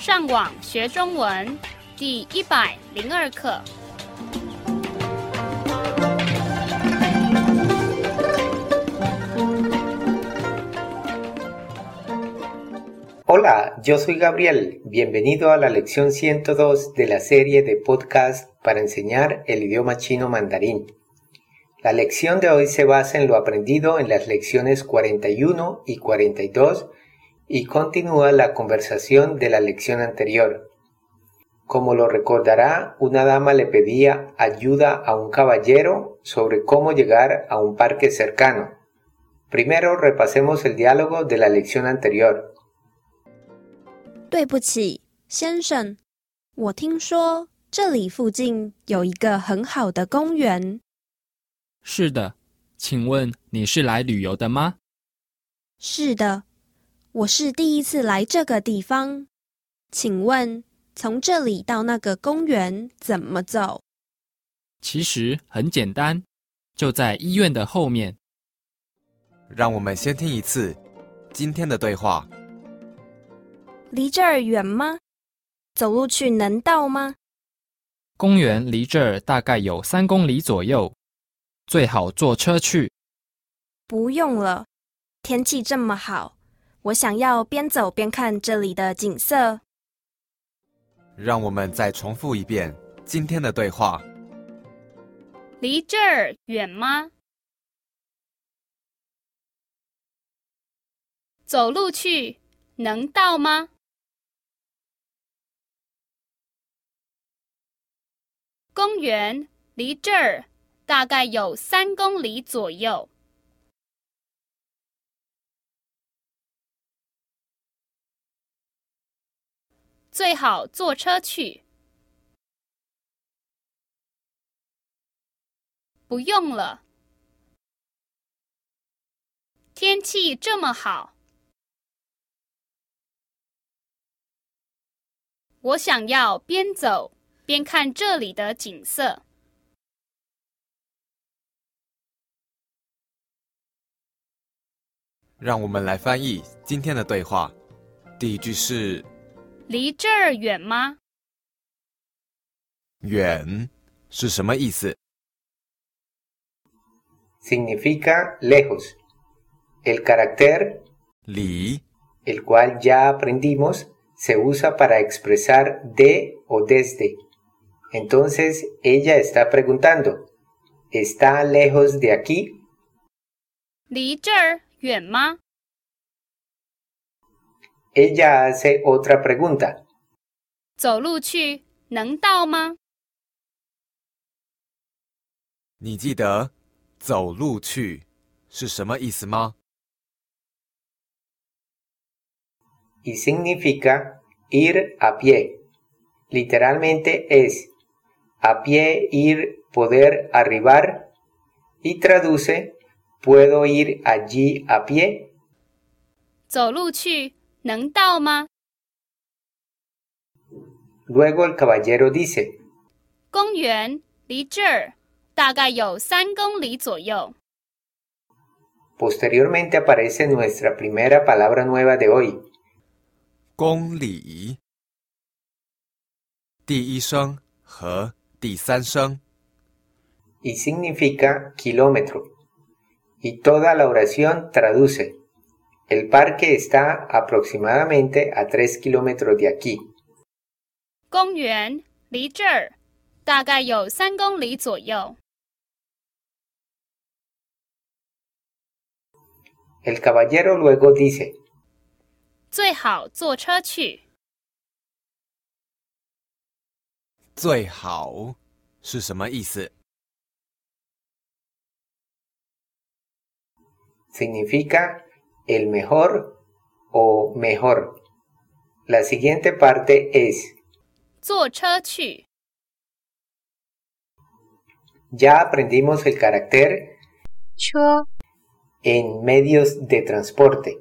上网学中文第一百零二课。Hola, yo soy Gabriel. Bienvenido a la lección 102 de la serie de podcast para enseñar el idioma chino mandarín. La lección de hoy se basa en lo aprendido en las lecciones 41 y 42 y continúa la conversación de la lección anterior. Como lo recordará, una dama le pedía ayuda a un caballero sobre cómo llegar a un parque cercano. Primero repasemos el diálogo de la lección anterior. 对不起，先生，我听说这里附近有一个很好的公园。是的，请问你是来旅游的吗？是的， 我是第一次来这个地方。请问从这里到那个公园怎么走？其实很简单，就在医院的后面。让我们先听一次今天的对话。离这儿远吗？走路去能到吗？公园离这儿大概有三公里左右，最好坐车去。不用了，天气这么好，我想要边走边看这里的景色。让我们再重复一遍今天的对话。离这儿远吗？走路去能到吗？公园离这儿大概有三公里左右，最好坐车去。不用了，天气这么好，我想要边走。边看这里的景色。让我们来翻译今天的对话。第一句是：离这儿远吗？远是什么意思？Significa lejos. El carácter 离 el cual ya aprendimos, se usa para expresar de o desde. Entonces ella está preguntando, ¿está lejos de aquí? Ella hace otra pregunta. Y significa ir a pie. Literalmente es a pie ir, poder arribar y traduce puedo ir allí a pie. Luego el caballero dice, Posteriormente aparece nuestra primera palabra nueva de hoy. 公里，第一声和 y significa kilómetro. Y toda la oración traduce. El parque está aproximadamente a 3 kilómetros de aquí. El caballero luego dice, 最好坐车去。最好是什么意思？Significa el mejor o mejor. La siguiente parte es 坐车去。Ya aprendimos el carácter 车 en medios de transporte.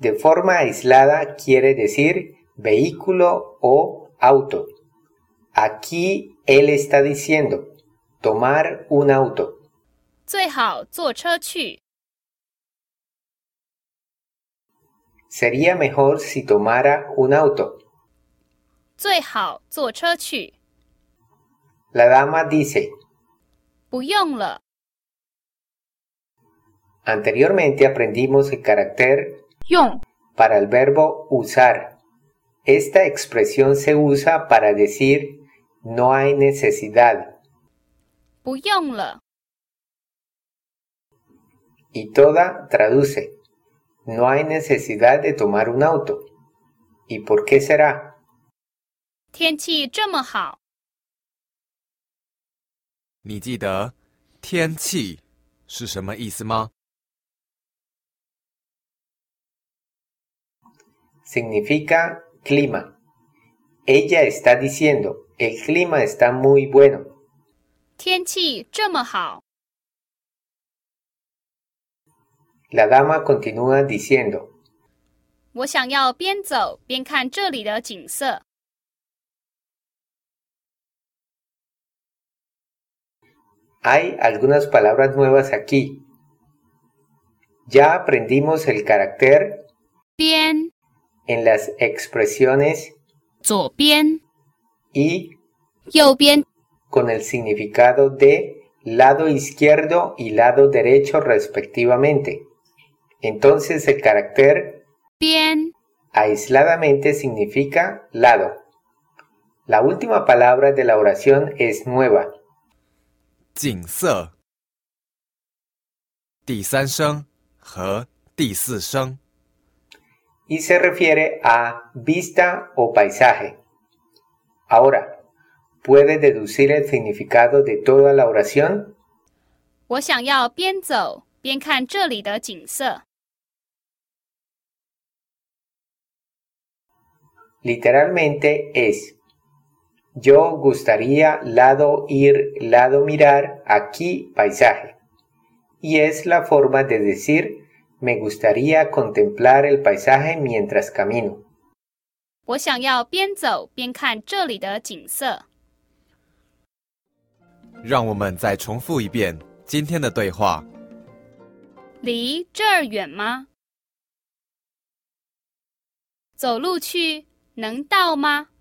De forma aislada quiere decir vehículo o auto. Aquí él está diciendo tomar un auto. Sería mejor si tomara un auto. 最好坐车去。 La dama dice, 不用了， anteriormente aprendimos el carácter 用 para el verbo usar. Esta expresión se usa para decir no hay necesidad 不用了， y toda traduce no hay necesidad de tomar un auto. ¿Y por qué será? 天气这么好，你记得“天气”是什么意思吗？ Significa clima. Ella está diciendo el clima está muy bueno. 天气这么好， La dama continúa diciendo 我想要边走边看这里的景色。 Hay algunas palabras nuevas aquí. Ya aprendimos el carácter 边 en las expresiones 左边、 y 右边 con el significado de lado izquierdo y lado derecho respectivamente. Entonces el carácter 边 aisladamente significa lado. La última palabra de la oración es nueva. 景色。第三声和第四声。 y se refiere a vista o paisaje. Ahora, ¿puede deducir el significado de toda la oración? 我想要边走边看这里的景色。 Literalmente es, yo gustaría lado ir, lado mirar, aquí paisaje. Y es la forma de decir, me gustaría contemplar el paisaje mientras camino. 我想要边走边看这里的景色。让我们再重复一遍今天的对话。离这儿远吗？走路去 能到吗？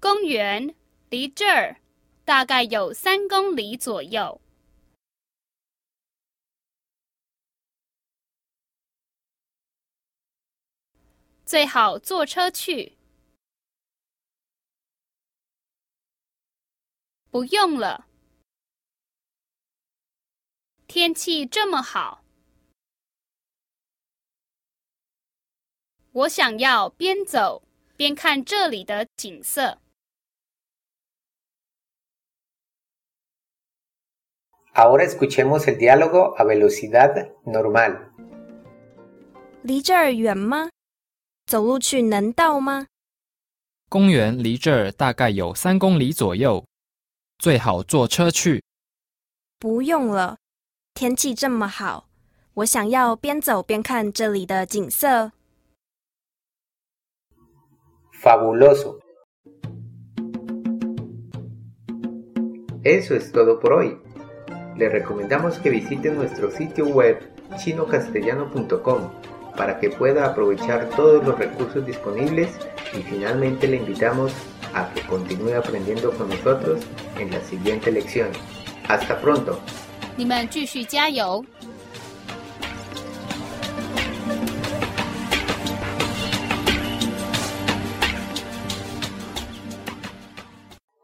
公园离这儿大概有三公里左右。最好坐车去。不用了。天气这么好，我想要边走边看这里的景色。Ahora escuchemos el diálogo a velocidad normal. 离这儿远吗？走路去能到吗？公园离这儿大概有三公里左右，最好坐车去。不用了，天气这么好，我想要边走边看这里的景色。Fabuloso. Eso es todo por hoy. Le recomendamos que visite nuestro sitio web chinocastellano.com para que pueda aprovechar todos los recursos disponibles y finalmente le invitamos a que continúe aprendiendo con nosotros en la siguiente lección. Hasta pronto. 你们继续加油！